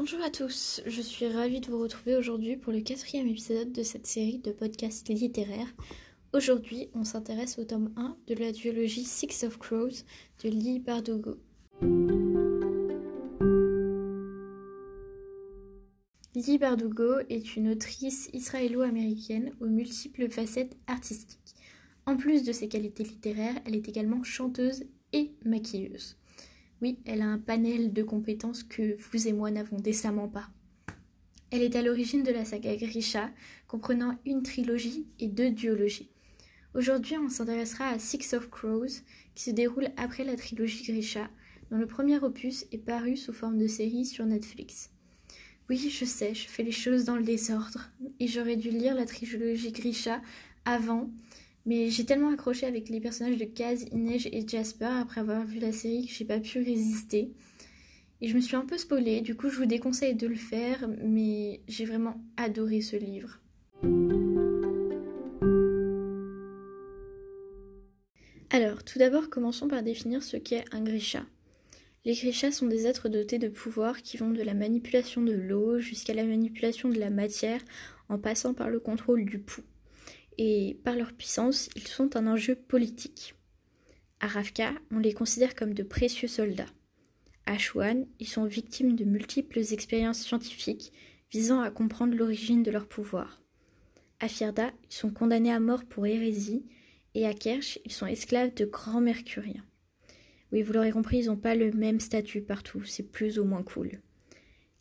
Bonjour à tous, je suis ravie de vous retrouver aujourd'hui pour le quatrième épisode de cette série de podcasts littéraires. Aujourd'hui, on s'intéresse au tome 1 de la duologie Six of Crows de Lee Bardugo. Lee Bardugo est une autrice israélo-américaine aux multiples facettes artistiques. En plus de ses qualités littéraires, elle est également chanteuse et maquilleuse. Oui, elle a un panel de compétences que vous et moi n'avons décemment pas. Elle est à l'origine de la saga Grisha, comprenant une trilogie et deux duologies. Aujourd'hui, on s'intéressera à Six of Crows, qui se déroule après la trilogie Grisha, dont le premier opus est paru sous forme de série sur Netflix. Oui, je sais, je fais les choses dans le désordre, et j'aurais dû lire la trilogie Grisha avant, mais j'ai tellement accroché avec les personnages de Kaz, Inej et Jasper après avoir vu la série que j'ai pas pu résister. Et je me suis un peu spoilée, du coup je vous déconseille de le faire, mais j'ai vraiment adoré ce livre. Alors, tout d'abord, commençons par définir ce qu'est un Grisha. Les Grishas sont des êtres dotés de pouvoirs qui vont de la manipulation de l'eau jusqu'à la manipulation de la matière en passant par le contrôle du pouls et par leur puissance, ils sont un enjeu politique. À Ravka, on les considère comme de précieux soldats. À Shuan, ils sont victimes de multiples expériences scientifiques visant à comprendre l'origine de leur pouvoir. À Firda, ils sont condamnés à mort pour hérésie, et à Kersh, ils sont esclaves de grands mercuriens. Oui, vous l'aurez compris, ils n'ont pas le même statut partout, c'est plus ou moins cool.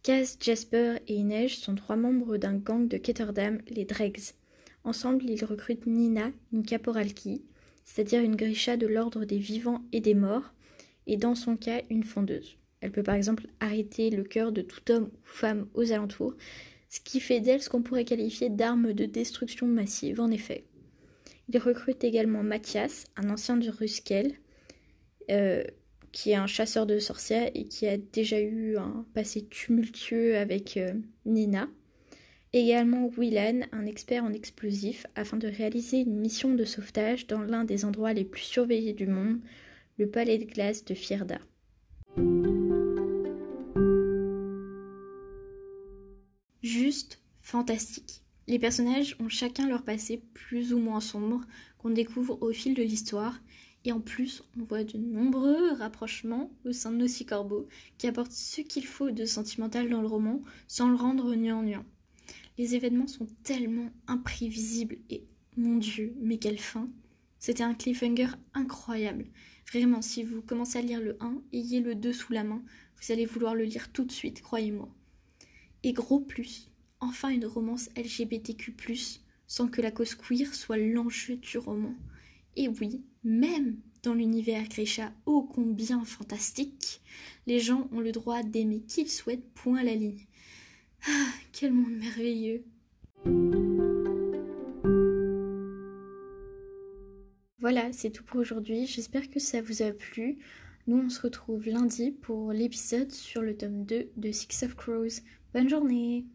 Kaz, Jasper et Inej sont trois membres d'un gang de Ketterdam, les Dregs. Ensemble, ils recrutent Nina, une caporalki, c'est-à-dire une grisha de l'ordre des vivants et des morts, et dans son cas, une fondeuse. Elle peut par exemple arrêter le cœur de tout homme ou femme aux alentours, ce qui fait d'elle ce qu'on pourrait qualifier d'arme de destruction massive, en effet. Il recrute également Mathias, un ancien du Ruskel, euh, qui est un chasseur de sorcières et qui a déjà eu un passé tumultueux avec euh, Nina. Également Willan, un expert en explosifs, afin de réaliser une mission de sauvetage dans l'un des endroits les plus surveillés du monde, le palais de glace de Fierda. Juste fantastique. Les personnages ont chacun leur passé plus ou moins sombre qu'on découvre au fil de l'histoire, et en plus on voit de nombreux rapprochements au sein de nos six corbeaux qui apportent ce qu'il faut de sentimental dans le roman sans le rendre gnangnan. Les événements sont tellement imprévisibles et mon dieu, mais quelle fin C'était un cliffhanger incroyable. Vraiment, si vous commencez à lire le 1, ayez le 2 sous la main, vous allez vouloir le lire tout de suite, croyez-moi. Et gros plus, enfin une romance LGBTQ+, sans que la cause queer soit l'enjeu du roman. Et oui, même dans l'univers Grisha ô combien fantastique, les gens ont le droit d'aimer qu'ils souhaitent, point la ligne. Ah, quel monde merveilleux. Voilà, c'est tout pour aujourd'hui. J'espère que ça vous a plu. Nous, on se retrouve lundi pour l'épisode sur le tome 2 de Six of Crows. Bonne journée